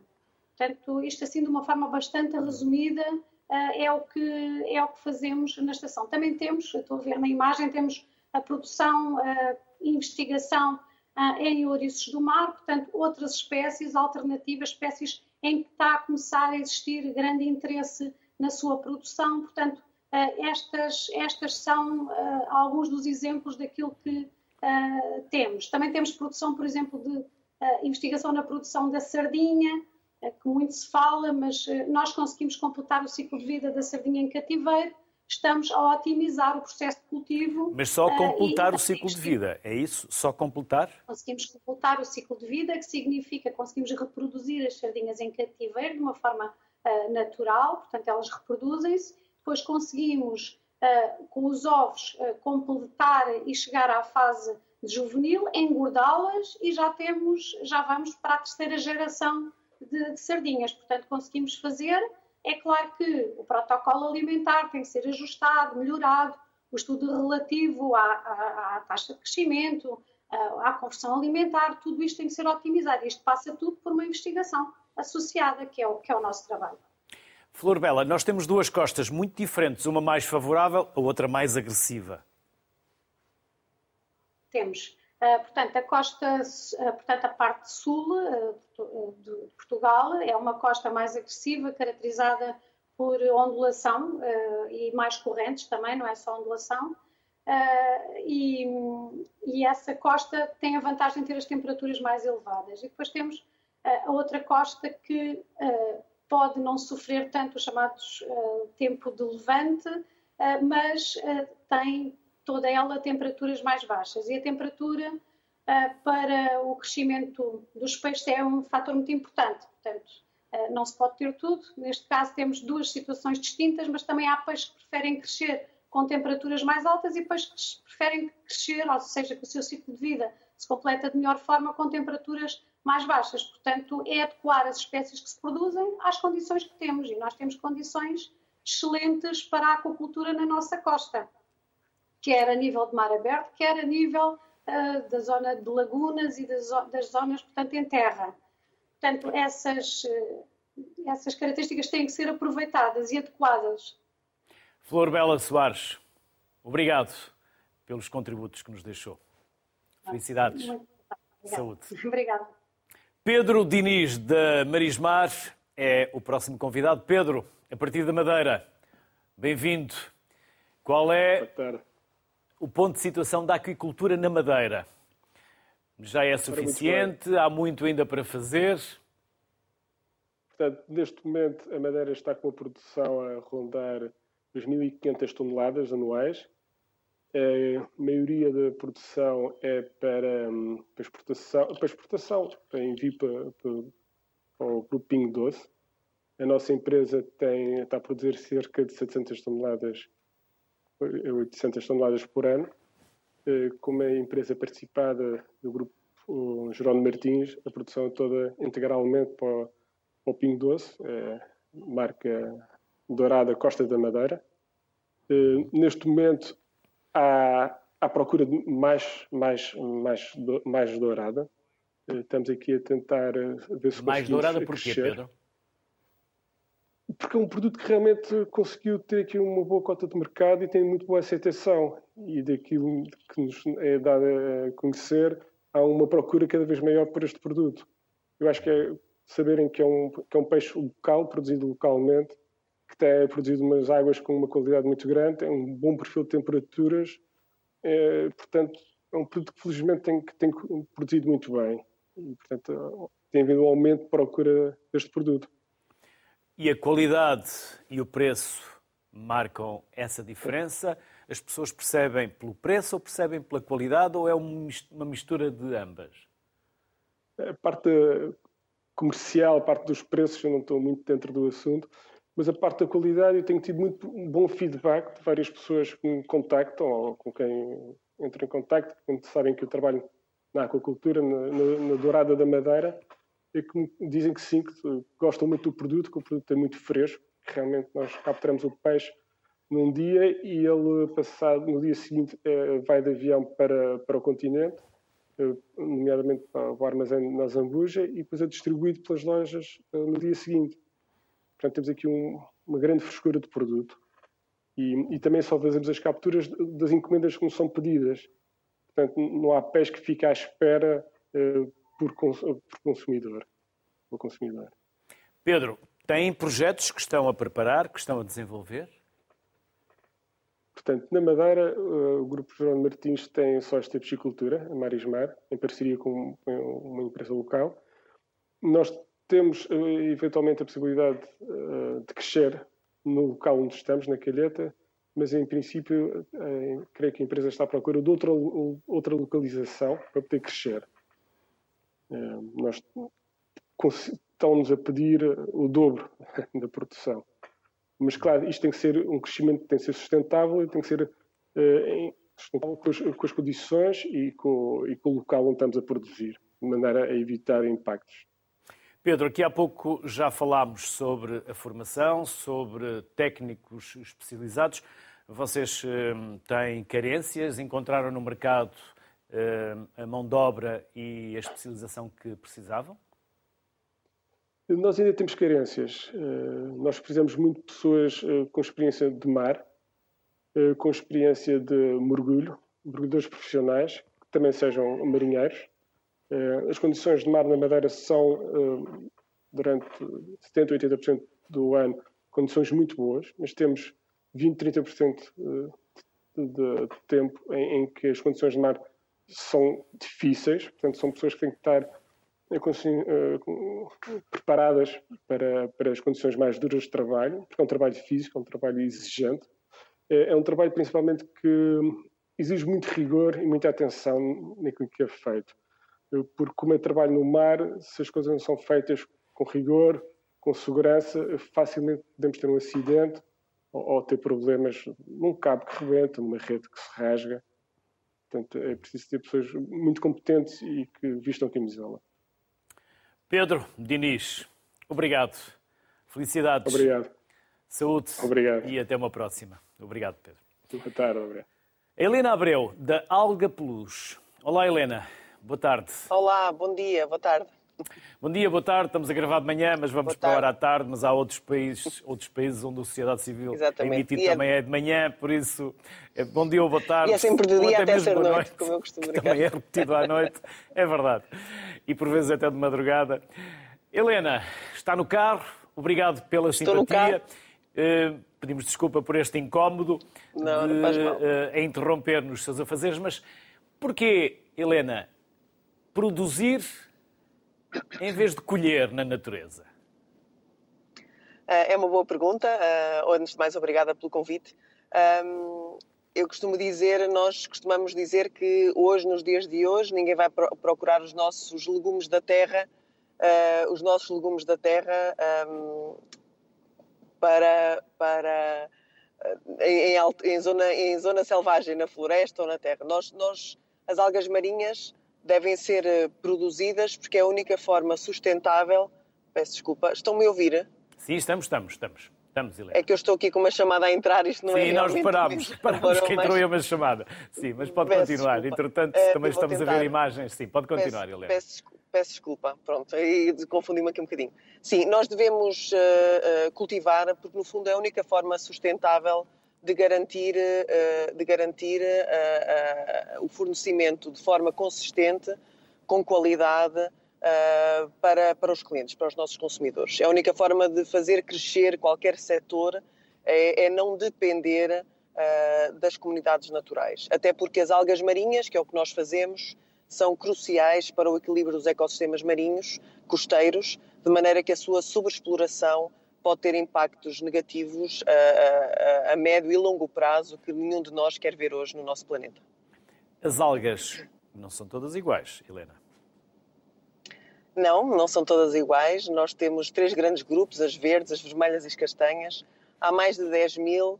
Portanto, isto assim de uma forma bastante resumida eh, é o que é o que fazemos na estação. Também temos, estou a ver na imagem, temos a produção, a investigação em ouriços do mar, portanto, outras espécies alternativas, espécies em que está a começar a existir grande interesse na sua produção. Portanto, eh, estas, estas são alguns dos exemplos daquilo que temos. Também temos produção, por exemplo, de investigação na produção da sardinha, que muito se fala, mas eh, nós conseguimos completar o ciclo de vida da sardinha em cativeiro, estamos a otimizar o processo de cultivo. Mas só completar o ciclo de vida, é isso? Só completar? Conseguimos completar o ciclo de vida, que significa conseguimos reproduzir as sardinhas em cativeiro de uma forma uh, natural, portanto elas reproduzem-se, depois conseguimos uh, com os ovos completar e chegar à fase juvenil, engordá-las e já temos, já vamos para a terceira geração de, de sardinhas. Portanto, conseguimos fazer é claro que o protocolo alimentar tem que ser ajustado, melhorado, o estudo relativo à, à, à taxa de crescimento, à, à, conversão alimentar, tudo isto tem que ser otimizado. Isto passa tudo por uma investigação associada, que é o, que é o nosso trabalho. Flor Bela, nós temos duas costas muito diferentes, uma mais favorável, a outra mais agressiva. Temos. Uh, portanto, a costa, uh, portanto, a parte sul uh, de Portugal é uma costa mais agressiva, caracterizada por ondulação e mais correntes também, não é só ondulação. E, e, essa costa tem a vantagem de ter as temperaturas mais elevadas. E depois temos a outra costa que pode não sofrer tanto os chamados tempo de levante, mas tem toda ela temperaturas mais baixas. E a temperatura para o crescimento dos peixes é um fator muito importante. Portanto, não se pode ter tudo. Neste caso, temos duas situações distintas, mas também há peixes que preferem crescer com temperaturas mais altas e peixes que preferem crescer, ou seja, que o seu ciclo de vida se completa de melhor forma com temperaturas mais baixas. Portanto, é adequar as espécies que se produzem às condições que temos. E nós temos condições excelentes para a aquacultura na nossa costa quer a nível de mar aberto, quer a nível uh, da zona de lagunas e das, das, zonas, portanto, em terra. Portanto, essas, uh, essas características têm que ser aproveitadas e adequadas. Flor Bela Soares, obrigado pelos contributos que nos deixou. Felicidades. Saúde. Obrigada. Pedro Diniz, da Marismar, é o próximo convidado. Pedro, a partir da Madeira, bem-vindo. Qual é o ponto de situação da aquicultura na Madeira? Já é suficiente? Há muito ainda para fazer? Portanto, neste momento a Madeira está com a produção a rondar 2.500 toneladas anuais. A maioria da produção é para, hum, para exportação, para exportação para envio para, para, o Grupo Pingo Doce. A nossa empresa tem, está a produzir cerca de 700 toneladas 800 toneladas por ano. Eh, como é empresa participada do grupo Jerónimo Martins, a produção é toda integralmente para o, para o Pingo Doce, é marca dourada Costa da Madeira. Eh, neste momento há, há procura de mais, mais, mais, mais dourada. Eh, estamos aqui a tentar ver se Mais dourada porquê, Pedro? porque é um produto que realmente conseguiu ter aqui uma boa cota de mercado e tem muito boa aceitação. E daquilo que nos é dado a conhecer, há uma procura cada vez maior por este produto. Eu acho que é saberem que é um, que é um peixe local, produzido localmente, que tem produzido umas águas com uma qualidade muito grande, tem um bom perfil de temperaturas, é, portanto, é um produto que felizmente tem, que tem produzido muito bem. E, portanto, tem havido um aumento de procura deste produto. E a qualidade e o preço marcam essa diferença? As pessoas percebem pelo preço ou percebem pela qualidade ou é uma mistura de ambas? A parte comercial, a parte dos preços, eu não estou muito dentro do assunto, mas a parte da qualidade eu tenho tido muito bom feedback de várias pessoas que me contactam ou com quem entro em contacto, quando sabem que eu trabalho na aquacultura, na, na, na Dourada da Madeira, e que dizem que sim, que gostam muito do produto, que o produto é muito fresco, que realmente nós capturamos o peixe num dia e ele, passado no dia seguinte, é, vai de avião para, para o continente, eh, nomeadamente para o armazém na Zambuja, e depois é distribuído pelas lojas eh, no dia seguinte. Portanto, temos aqui um, uma grande frescura de produto. E, e, também só fazemos as capturas das encomendas que nos são pedidas. Portanto, não há peixe que fique à espera uh, por, por consumidor. Por consumidor. Pedro, tem projetos que estão a preparar, que estão a desenvolver? Portanto, na Madeira, eh, o Grupo João Martins tem só esta piscicultura, a Marismar, em parceria com uma empresa local. Nós temos, eh, eventualmente, a possibilidade eh, de crescer no local onde estamos, na Calheta, mas em princípio eh, creio que a empresa está à procura de outra, outra localização para poder crescer. Nós estão-nos a pedir o dobro da produção. Mas claro, isto tem que ser um crescimento que tem que ser sustentável e tem que ser sustentável com as, com as condições e com, e com o local onde estamos a produzir, de maneira a evitar impactos. Pedro, aqui há pouco já falámos sobre a formação, sobre técnicos especializados. Vocês hum, têm carências? Encontraram no mercado hum, a mão de obra e a especialização que precisavam? Nós ainda temos carências. Uh, nós precisamos muito de pessoas uh, com experiência de mar, uh, com experiência de mergulho, mergulhadores profissionais, que também sejam marinheiros eh, as condições de mar na Madeira são, eh, durante 70% ou 80% do ano, condições muito boas, mas temos 20, 30% eh, de tempo em que as condições de mar são difíceis, portanto, são pessoas que têm que estar preparadas para, para as condições mais duras de trabalho, porque é um trabalho físico, é um trabalho exigente. É, é um trabalho principalmente que exige muito rigor e muita atenção naquilo que é feito porque como eu trabalho no mar, se as coisas não são feitas com rigor, com segurança, facilmente podemos ter um acidente ou, ou ter problemas num cabo que rebenta, numa rede que se rasga. Portanto, é preciso ter pessoas muito competentes e que vistam camisola. Pedro Diniz, obrigado. Felicidades. Obrigado. Saúde. Obrigado. E até uma próxima. Obrigado, Pedro. Boa tarde, obrigado. Helena Abreu, da Alga Plus. Olá, Helena. Boa tarde. Olá, bom dia, boa tarde. Bom dia, boa tarde. Estamos a gravar de manhã, mas vamos para a hora à tarde. Mas há outros países, outros países onde a sociedade civil Exatamente. emitir é... também é de manhã, por isso, é bom dia ou boa tarde. E é sempre de dia até, até ser noite, noite, como eu costumo dizer. Também é repetido à noite, é verdade. E por vezes até de madrugada. Helena, está no carro. Obrigado pela Estou simpatia. Uh, pedimos desculpa por este incómodo não, de não faz mal. Uh, interromper nos seus afazeres, mas porquê, Helena, produzir em vez de colher na natureza? É uma boa pergunta. Uh, antes de mais, obrigada pelo convite. Eu costumo dizer, nós costumamos dizer que hoje, nos dias de hoje, ninguém vai procurar os nossos legumes da terra, uh, os nossos legumes da terra para, para em, em, zona, em zona selvagem, na floresta ou na terra. Nós, nós as algas marinhas devem ser eh, produzidas porque é a única forma sustentável. Peço desculpa, estão-me a ouvir? Sim, estamos, estamos, estamos. Estamos, É que eu estou aqui com uma chamada a entrar, isto não Sim, é Sim, nós reparámos, reparámos que entrou aí uma chamada. Sim, mas pode peço continuar. Desculpa. Entretanto, uh, também estamos tentar. a ver imagens. Sim, pode continuar, Helena. Peço, peço desculpa, pronto, aí confundi-me aqui um bocadinho. Sim, nós devemos uh, cultivar, porque no fundo é a única forma sustentável de garantir, eh, de garantir eh, eh, o fornecimento de forma consistente, com qualidade, para, para os clientes, para os nossos consumidores. É a única forma de fazer crescer qualquer setor é, é não depender das comunidades naturais. Até porque as algas marinhas, que é o que nós fazemos, são cruciais para o equilíbrio dos ecossistemas marinhos, costeiros, de maneira que a sua sobreexploração pode ter impactos negativos a, a, a, médio e longo prazo que nenhum de nós quer ver hoje no nosso planeta. As algas não são todas iguais, Helena? Não, não são todas iguais. Nós temos três grandes grupos, as verdes, as vermelhas e as castanhas. Há mais de 10 mil, uh,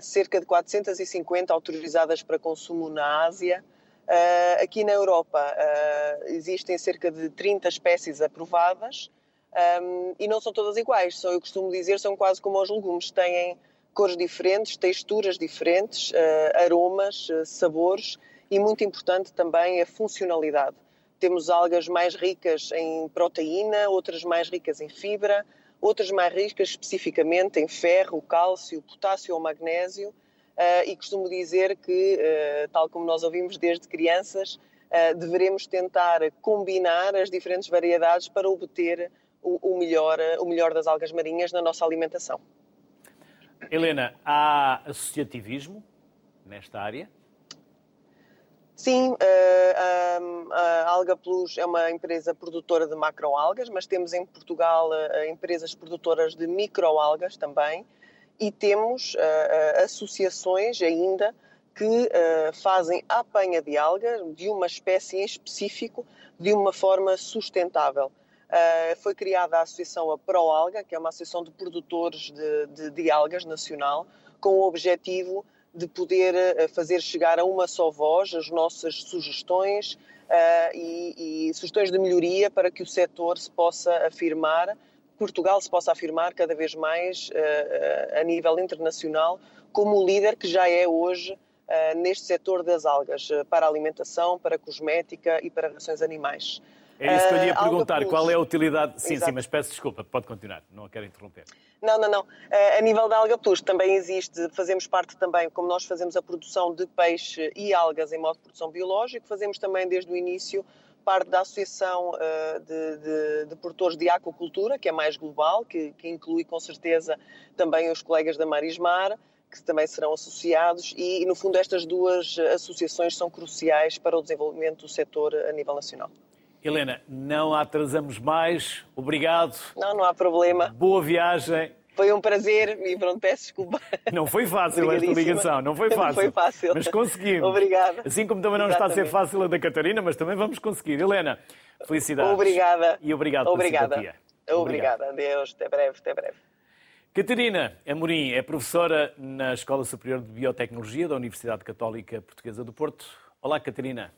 cerca de 450 autorizadas para consumo na Ásia. Uh, aqui na Europa uh, existem cerca de 30 espécies aprovadas um, e não são todas iguais. Só eu costumo dizer são quase como os legumes, têm cores diferentes, texturas diferentes, uh, aromas, uh, sabores e muito importante também a funcionalidade. Temos algas mais ricas em proteína, outras mais ricas em fibra, outras mais ricas especificamente em ferro, cálcio, potássio ou magnésio. Uh, e costumo dizer que, tal como nós ouvimos desde crianças, devemos tentar combinar as diferentes variedades para obter o, o, melhor, o melhor das algas marinhas na nossa alimentação. Helena, há associativismo nesta área? Sim, a, a Alga Plus é uma empresa produtora de macroalgas, mas temos em Portugal empresas produtoras de microalgas também. e temos associações ainda que fazem a apanha de alga de uma espécie em específico de uma forma sustentável. Uh, foi criada a associação a ProAlga, que é uma associação de produtores de, de, de algas nacional, com o objetivo de poder uh, fazer chegar a uma só voz as nossas sugestões uh, e, e, sugestões de melhoria para que o setor se possa afirmar, Portugal se possa afirmar cada vez mais a nível internacional como o líder que já é hoje neste setor das algas, para alimentação, para cosmética e para rações animais. É isso que eu ia uh, perguntar. Qual é a utilidade? Sim, Exato. sim, mas peço desculpa, pode continuar, não quero interromper. Não, não, não. Uh, a nível da Alga Plus também existe, fazemos parte também, como nós fazemos a produção de peixe e algas em modo de produção biológico, fazemos também desde o início parte da Associação uh, de, de, de, Produtores de Aquacultura, que é mais global, que, que inclui com certeza também os colegas da Marismar, que também serão associados, e no fundo estas duas associações são cruciais para o desenvolvimento do setor a nível nacional. Helena, não atrasamos mais. Obrigado. Não, não há problema. Boa viagem. Foi um prazer e pronto, peço desculpa. Não foi fácil esta ligação, não foi fácil. Não foi fácil. Mas conseguimos. Obrigada. Assim como também não Exatamente. está a ser fácil a da Catarina, mas também vamos conseguir. Helena, felicidades. Obrigada. E obrigado Obrigada. pela simpatia. Obrigada. Adeus, até breve, até breve. Catarina Amorim é professora na Escola Superior de Biotecnologia da Universidade Católica Portuguesa do Porto. Olá, Catarina.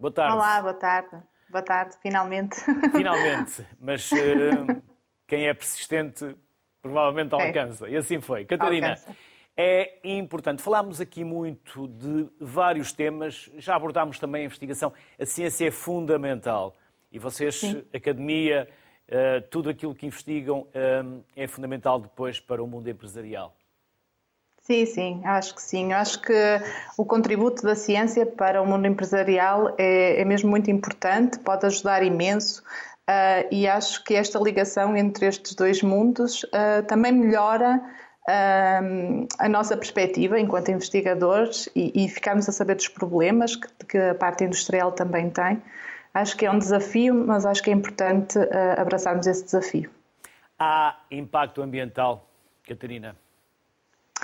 Boa tarde. Olá, boa tarde. Boa tarde, finalmente. Finalmente, mas uh, quem é persistente provavelmente alcança. E assim foi. Catarina, alcança. é importante. Falámos aqui muito de vários temas, já abordámos também a investigação. A ciência é fundamental. E vocês, Sim. academia, uh, tudo aquilo que investigam uh, é fundamental depois para o mundo empresarial. Sim, sim, acho que sim. Acho que o contributo da ciência para o mundo empresarial é, é mesmo muito importante, pode ajudar imenso. Uh, e acho que esta ligação entre estes dois mundos uh, também melhora uh, a nossa perspectiva enquanto investigadores e, e ficarmos a saber dos problemas que, que, a parte industrial também tem. Acho que é um desafio, mas acho que é importante abraçarmos esse desafio. Há impacto ambiental, Catarina?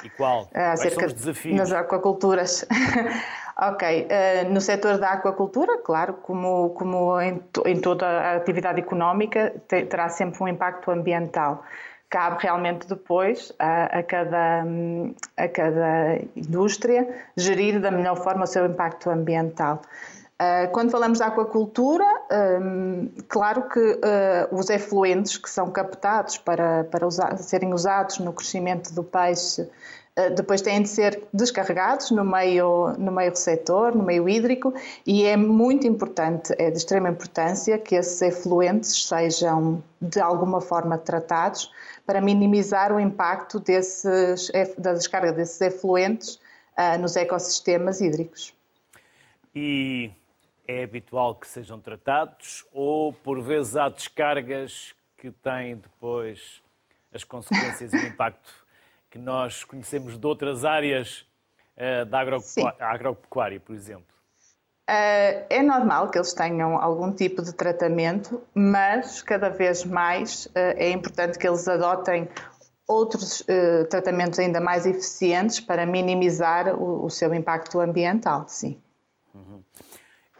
E qual? Uh, Quais são os desafios? Nas aquaculturas. ok. Uh, no setor da aquacultura, claro, como, como em, em toda a atividade económica, terá sempre um impacto ambiental. Cabe realmente depois a, a, cada, a cada indústria gerir da melhor forma o seu impacto ambiental. Uh, quando falamos da aquacultura, um, claro que uh, os efluentes que são captados para, para usar, serem usados no crescimento do peixe uh, depois têm de ser descarregados no meio, no meio receptor, no meio hídrico, e é muito importante, é de extrema importância que esses efluentes sejam de alguma forma tratados para minimizar o impacto desses, da descarga desses efluentes nos ecossistemas hídricos. E é habitual que sejam tratados ou por vezes há descargas que têm depois as consequências e o impacto que nós conhecemos de outras áreas uh, da agropecuária, agropecuária, por exemplo? Uh, é normal que eles tenham algum tipo de tratamento, mas cada vez mais uh, é importante que eles adotem outros tratamentos ainda mais eficientes para minimizar o, o seu impacto ambiental, sim.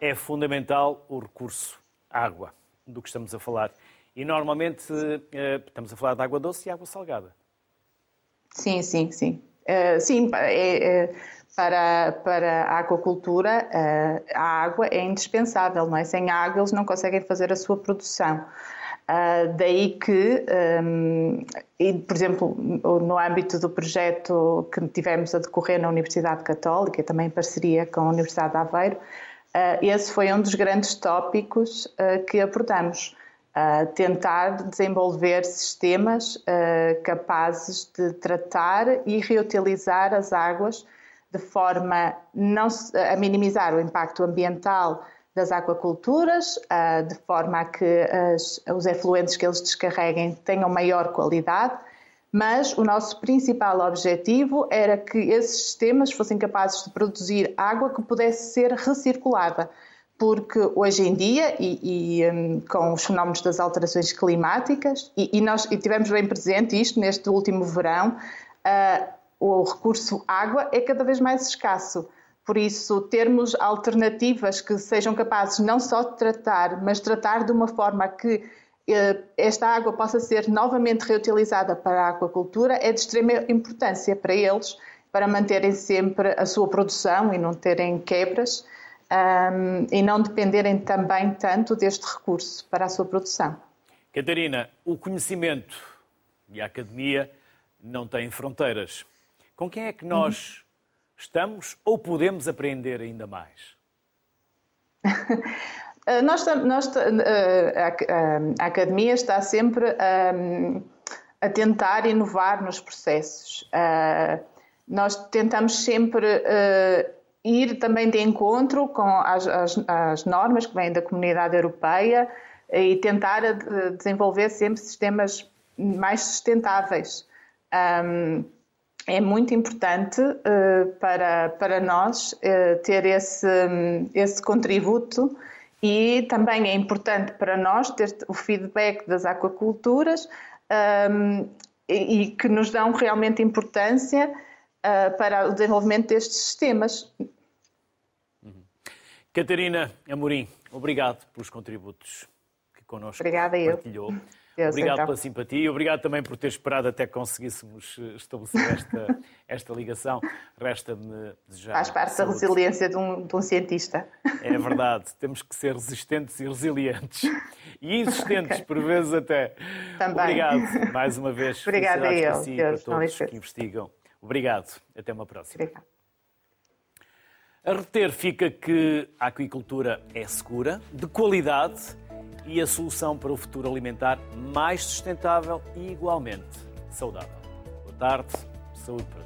É fundamental o recurso água, do que estamos a falar. E normalmente eh, estamos a falar de água doce e água salgada. Sim, sim, sim. Uh, sim, é, é, para, para a aquacultura uh, a água é indispensável, não é? Sem água eles não conseguem fazer a sua produção. Uh, daí que, um, e, por exemplo, no âmbito do projeto que tivemos a decorrer na Universidade Católica, também em parceria com a Universidade de Aveiro, esse foi um dos grandes tópicos uh, que abordamos. Uh, tentar desenvolver sistemas capazes de tratar e reutilizar as águas de forma não, a minimizar o impacto ambiental das aquaculturas, de forma a que os efluentes que eles descarreguem tenham maior qualidade mas o nosso principal objetivo era que esses sistemas fossem capazes de produzir água que pudesse ser recirculada, porque hoje em dia, e, e um, com os fenómenos das alterações climáticas, e, e nós e tivemos bem presente isto neste último verão, uh, o recurso água é cada vez mais escasso. Por isso, termos alternativas que sejam capazes não só de tratar, mas tratar de uma forma que esta água possa ser novamente reutilizada para a aquacultura é de extrema importância para eles, para manterem sempre a sua produção e não terem quebras um, e não dependerem também tanto deste recurso para a sua produção. Catarina, o conhecimento e a academia não têm fronteiras. Com quem é que nós estamos ou podemos aprender ainda mais? Eh, nós, nós, eh, a, academia está sempre um, a tentar inovar nos processos. Uh, nós tentamos sempre ir também de encontro com as, as, as, normas que vêm da comunidade europeia e tentar desenvolver sempre sistemas mais sustentáveis. Um, é muito importante para, para nós ter esse, esse contributo e também é importante para nós ter o feedback das aquaculturas um, e, e, que nos dão realmente importância uh, para o desenvolvimento destes sistemas. Catarina Amorim, obrigado pelos contributos que connosco Obrigada partilhou. Eu. Deus, obrigado então. pela simpatia e obrigado também por ter esperado até que conseguíssemos eh, estabelecer esta, esta ligação. Resta-me desejar. Faz parte saúde. da resiliência de um, de um, cientista. É verdade, temos que ser resistentes e resilientes. E insistentes, okay. por vezes até. Também. Obrigado mais uma vez. Obrigada a eu. Para si e para todos que investigam. Obrigado. Até uma próxima. Obrigado. A reter fica que a aquicultura é segura, de qualidade e a solução para o futuro alimentar mais sustentável e igualmente saudável. Boa tarde, saúde para